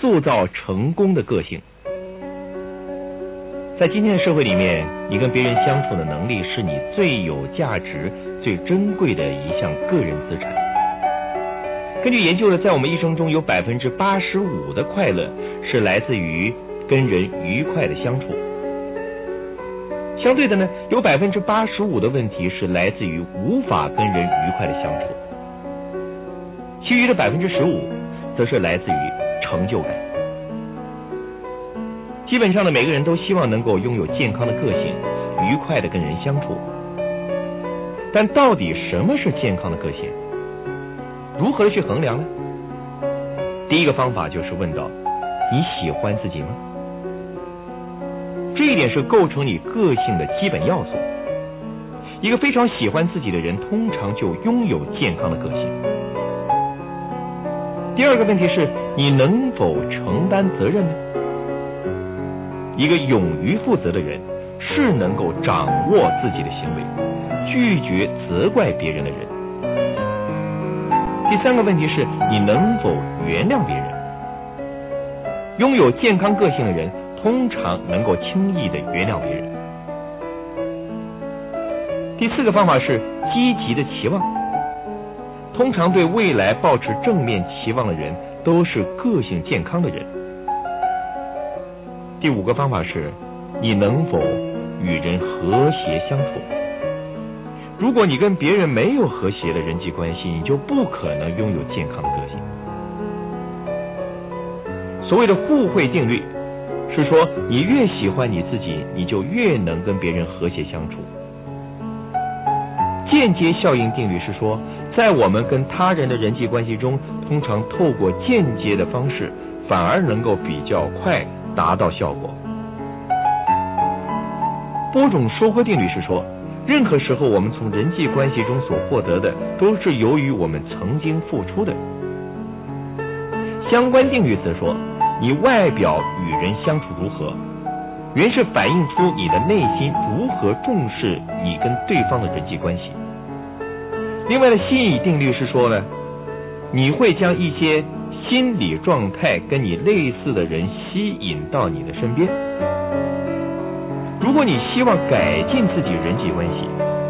塑造成功的个性。在今天的社会里面，你跟别人相处的能力是你最有价值、最珍贵的一项个人资产。根据研究呢，在我们一生中有百分之八十五的快乐是来自于跟人愉快的相处，相对的呢，有百分之八十五的问题是来自于无法跟人愉快的相处，其余的百分之十五则是来自于成就感。基本上呢，每个人都希望能够拥有健康的个性，愉快的跟人相处。但到底什么是健康的个性？如何去衡量呢？第一个方法就是问到：你喜欢自己吗？这一点是构成你个性的基本要素。一个非常喜欢自己的人，通常就拥有健康的个性。第二个问题是你能否承担责任呢？一个勇于负责的人，是能够掌握自己的行为，拒绝责怪别人的人。第三个问题是你能否原谅别人？拥有健康个性的人，通常能够轻易的原谅别人。第四个方法是积极的期望。通常对未来保持正面期望的人，都是个性健康的人。第五个方法是，你能否与人和谐相处？如果你跟别人没有和谐的人际关系，你就不可能拥有健康的个性。所谓的互惠定律，是说你越喜欢你自己，你就越能跟别人和谐相处。间接效应定律是说，在我们跟他人的人际关系中，通常透过间接的方式，反而能够比较快。达到效果。播种收获定律是说，任何时候我们从人际关系中所获得的，都是由于我们曾经付出的。相关定律则说，你外表与人相处如何，原是反映出你的内心如何重视你跟对方的人际关系。另外的吸引定律是说呢，你会将一些。心理状态跟你类似的人吸引到你的身边。如果你希望改进自己人际关系，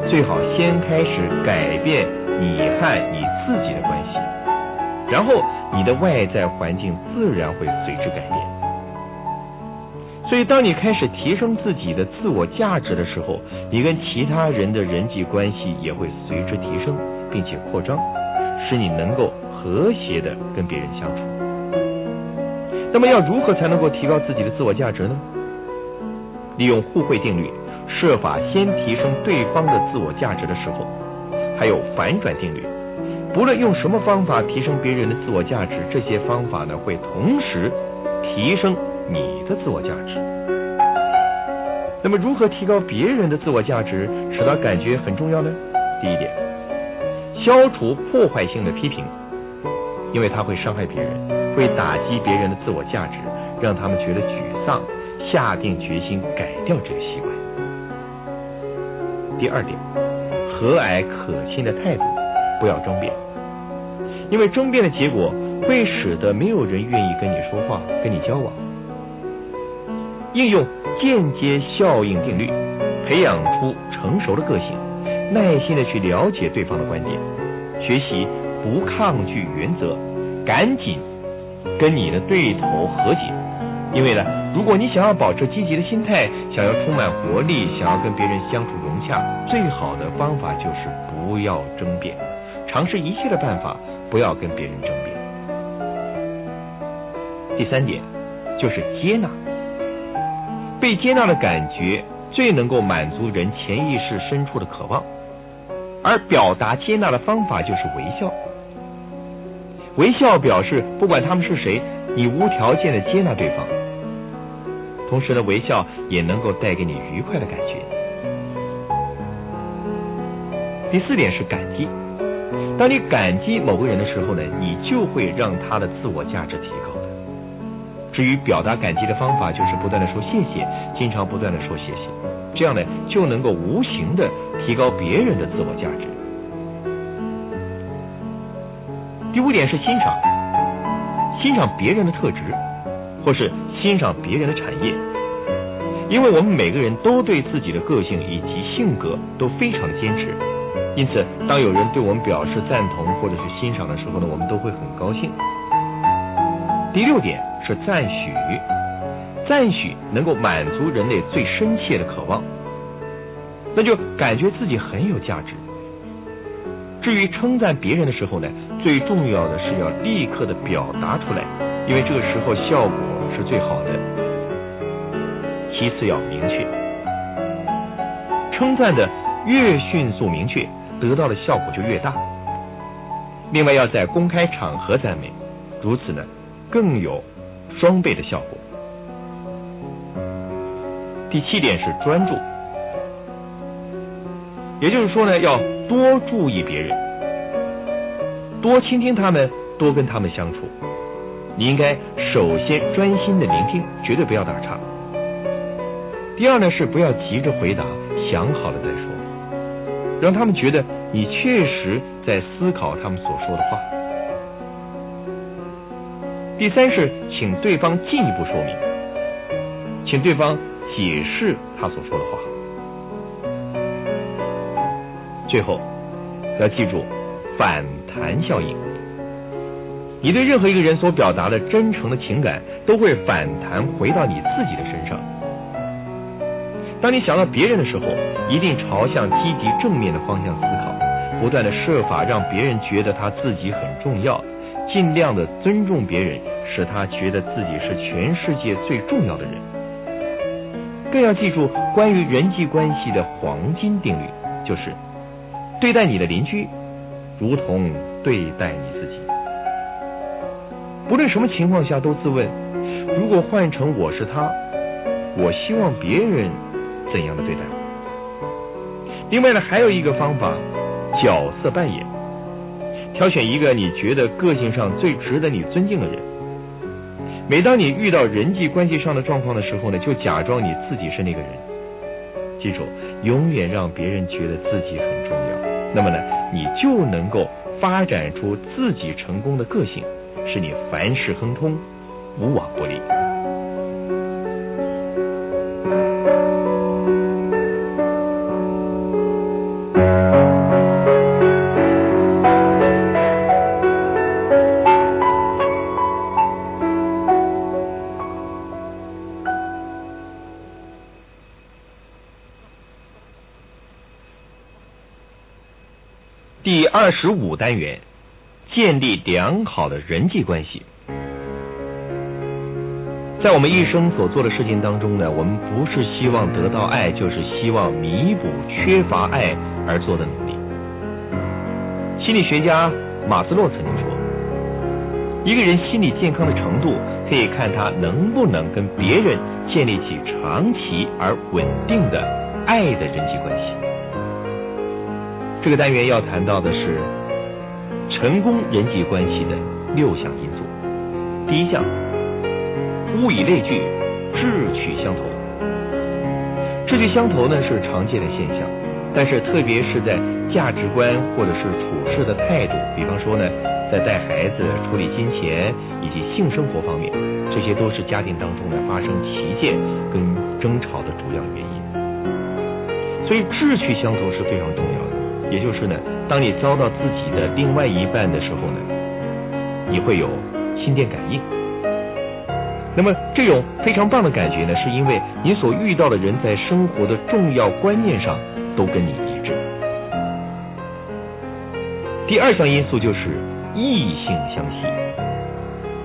最好先开始改变你和你自己的关系，然后你的外在环境自然会随之改变。所以，当你开始提升自己的自我价值的时候，你跟其他人的人际关系也会随之提升，并且扩张，使你能够。和谐的跟别人相处。那么要如何才能够提高自己的自我价值呢？利用互惠定律，设法先提升对方的自我价值的时候，还有反转定律，不论用什么方法提升别人的自我价值，这些方法呢会同时提升你的自我价值。那么如何提高别人的自我价值，使他感觉很重要呢？第一点，消除破坏性的批评。因为他会伤害别人，会打击别人的自我价值，让他们觉得沮丧，下定决心改掉这个习惯。第二点，和蔼可亲的态度，不要争辩，因为争辩的结果会使得没有人愿意跟你说话，跟你交往。应用间接效应定律，培养出成熟的个性，耐心的去了解对方的观点，学习。不抗拒原则，赶紧跟你的对头和解。因为呢，如果你想要保持积极的心态，想要充满活力，想要跟别人相处融洽，最好的方法就是不要争辩，尝试一切的办法，不要跟别人争辩。第三点就是接纳，被接纳的感觉最能够满足人潜意识深处的渴望，而表达接纳的方法就是微笑。微笑表示，不管他们是谁，你无条件的接纳对方。同时呢，微笑也能够带给你愉快的感觉。第四点是感激。当你感激某个人的时候呢，你就会让他的自我价值提高的。至于表达感激的方法，就是不断的说谢谢，经常不断的说谢谢，这样呢就能够无形的提高别人的自我价值。第五点是欣赏，欣赏别人的特质，或是欣赏别人的产业。因为我们每个人都对自己的个性以及性格都非常的坚持，因此当有人对我们表示赞同或者是欣赏的时候呢，我们都会很高兴。第六点是赞许，赞许能够满足人类最深切的渴望，那就感觉自己很有价值。至于称赞别人的时候呢，最重要的是要立刻的表达出来，因为这个时候效果是最好的。其次要明确，称赞的越迅速明确，得到的效果就越大。另外要在公开场合赞美，如此呢更有双倍的效果。第七点是专注，也就是说呢要多注意别人，多倾听他们，多跟他们相处。你应该首先专心的聆听，绝对不要打岔。第二呢是不要急着回答，想好了再说，让他们觉得你确实在思考他们所说的话。第三是请对方进一步说明，请对方解释他所说的话。最后要记住反弹效应，你对任何一个人所表达的真诚的情感，都会反弹回到你自己的身上。当你想到别人的时候，一定朝向积极正面的方向思考，不断的设法让别人觉得他自己很重要，尽量的尊重别人，使他觉得自己是全世界最重要的人。更要记住关于人际关系的黄金定律，就是对待你的邻居如同对待你自己。不论什么情况下，都自问：如果换成我是他，我希望别人。怎样的对待？另外呢，还有一个方法，角色扮演，挑选一个你觉得个性上最值得你尊敬的人。每当你遇到人际关系上的状况的时候呢，就假装你自己是那个人。记住，永远让别人觉得自己很重要。那么呢，你就能够发展出自己成功的个性，使你凡事亨通，无往不利。单元，建立良好的人际关系。在我们一生所做的事情当中呢，我们不是希望得到爱，就是希望弥补缺乏爱而做的努力。心理学家马斯洛曾经说，一个人心理健康的程度，可以看他能不能跟别人建立起长期而稳定的爱的人际关系。这个单元要谈到的是成功人际关系的六项因素。第一项，物以类聚，志趣相投。志趣相投呢是常见的现象，但是特别是在价值观或者是处事的态度，比方说呢，在带孩子、处理金钱以及性生活方面，这些都是家庭当中呢发生歧见跟争吵的主要原因。所以志趣相投是非常重要的。也就是呢，当你遭到自己的另外一半的时候呢，你会有心电感应。那么这种非常棒的感觉呢，是因为你所遇到的人在生活的重要观念上都跟你一致。第二项因素就是异性相吸，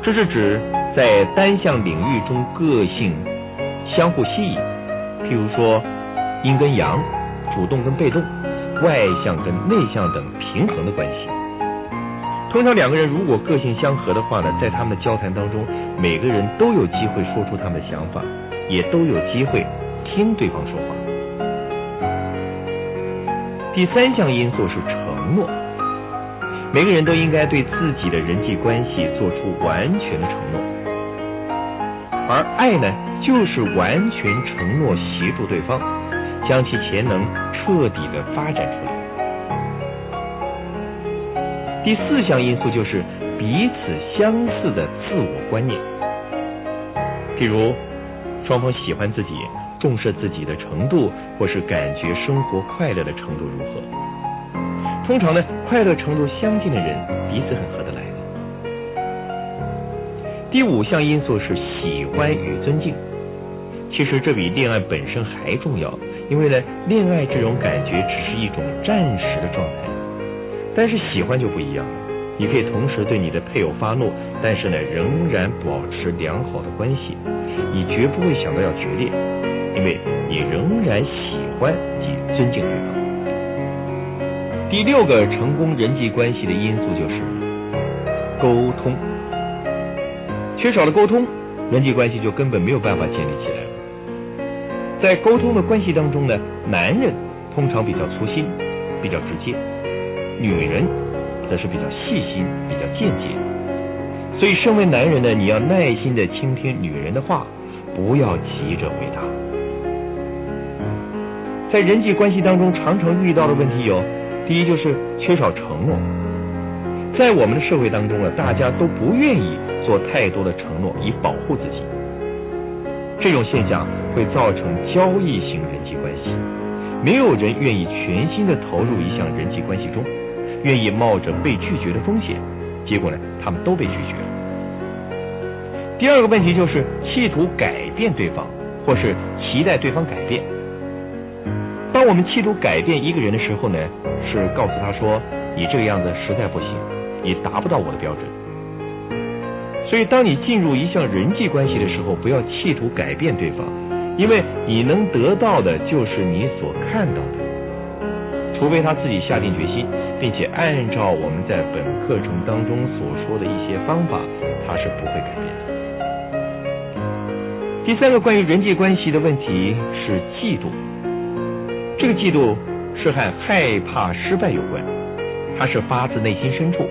这是指在单项领域中个性相互吸引，譬如说阴跟阳，主动跟被动。外向跟内向等平衡的关系。通常两个人如果个性相合的话呢，在他们的交谈当中，每个人都有机会说出他们的想法，也都有机会听对方说话。第三项因素是承诺，每个人都应该对自己的人际关系做出完全的承诺，而爱呢，就是完全承诺协助对方，将其潜能。彻底的发展出来。第四项因素就是彼此相似的自我观念。譬如双方喜欢自己、重视自己的程度，或是感觉生活快乐的程度如何。通常呢，快乐程度相近的人彼此很合得来。第五项因素是喜欢与尊敬。其实这比恋爱本身还重要，因为呢，恋爱这种感觉只是一种暂时的状态，但是喜欢就不一样了。你可以同时对你的配偶发怒，但是呢，仍然保持良好的关系。你绝不会想到要决裂，因为你仍然喜欢及尊敬对方。第六个成功人际关系的因素就是沟通，缺少了沟通，人际关系就根本没有办法建立起来。在沟通的关系当中呢，男人通常比较粗心，比较直接；女人则是比较细心，比较间接。所以，身为男人呢，你要耐心的倾听女人的话，不要急着回答。在人际关系当中，常常遇到的问题有：第一，就是缺少承诺。在我们的社会当中呢，大家都不愿意做太多的承诺，以保护自己。这种现象会造成交易型人际关系，没有人愿意全心的投入一项人际关系中，愿意冒着被拒绝的风险，结果呢，他们都被拒绝了。第二个问题就是企图改变对方，或是期待对方改变。当我们企图改变一个人的时候呢，是告诉他说：“你这个样子实在不行，你达不到我的标准。”所以，当你进入一项人际关系的时候，不要企图改变对方，因为你能得到的就是你所看到的。除非他自己下定决心，并且按照我们在本课程当中所说的一些方法，他是不会改变的。第三个关于人际关系的问题是嫉妒，这个嫉妒是和害怕失败有关，它是发自内心深处。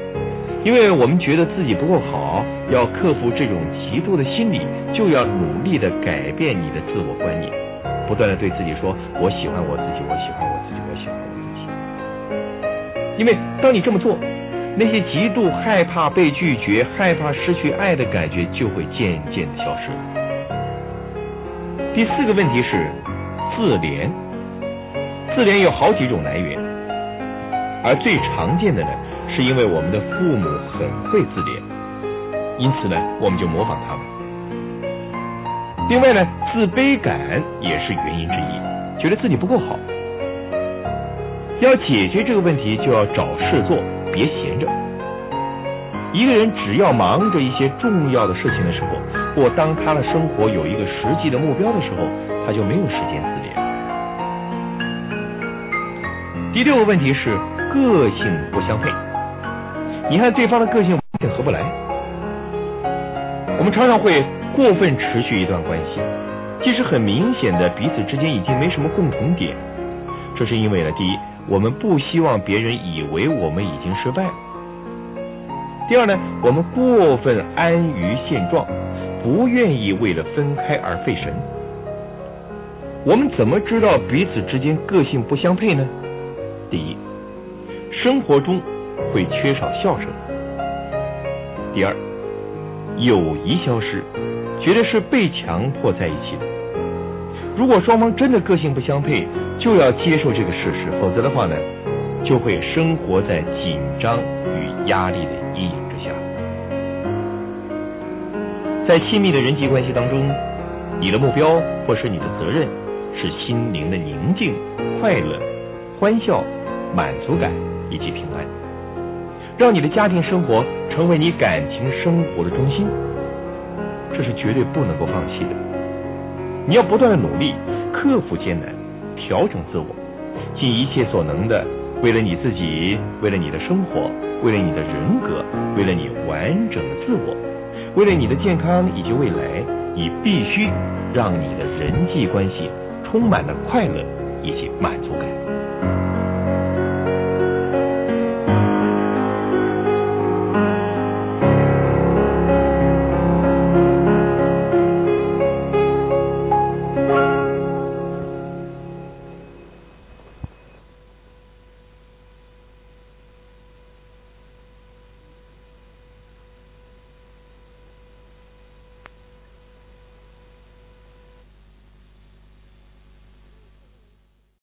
因为我们觉得自己不够好，要克服这种嫉妒的心理，就要努力的改变你的自我观念，不断的对自己说：“我喜欢我自己，我喜欢我自己，我喜欢我自己。”因为当你这么做，那些极度害怕被拒绝、害怕失去爱的感觉就会渐渐的消失。第四个问题是自怜，自怜有好几种来源，而最常见的呢？是因为我们的父母很会自怜，因此呢，我们就模仿他们。另外呢，自卑感也是原因之一，觉得自己不够好。要解决这个问题，就要找事做，别闲着。一个人只要忙着一些重要的事情的时候，或当他的生活有一个实际的目标的时候，他就没有时间自怜。第六个问题是个性不相配。你看对方的个性完全合不来，我们常常会过分持续一段关系，即使很明显的彼此之间已经没什么共同点，这是因为呢，第一，我们不希望别人以为我们已经失败了；第二呢，我们过分安于现状，不愿意为了分开而费神。我们怎么知道彼此之间个性不相配呢？第一，生活中。会缺少笑声。第二，友谊消失，觉得是被强迫在一起的。如果双方真的个性不相配，就要接受这个事实，否则的话呢，就会生活在紧张与压力的阴影之下。在亲密的人际关系当中，你的目标或是你的责任是心灵的宁静、快乐、欢笑、满足感以及平安。让你的家庭生活成为你感情生活的中心，这是绝对不能够放弃的。你要不断的努力，克服艰难，调整自我，尽一切所能的，为了你自己，为了你的生活，为了你的人格，为了你完整的自我，为了你的健康以及未来，你必须让你的人际关系充满了快乐以及满足感。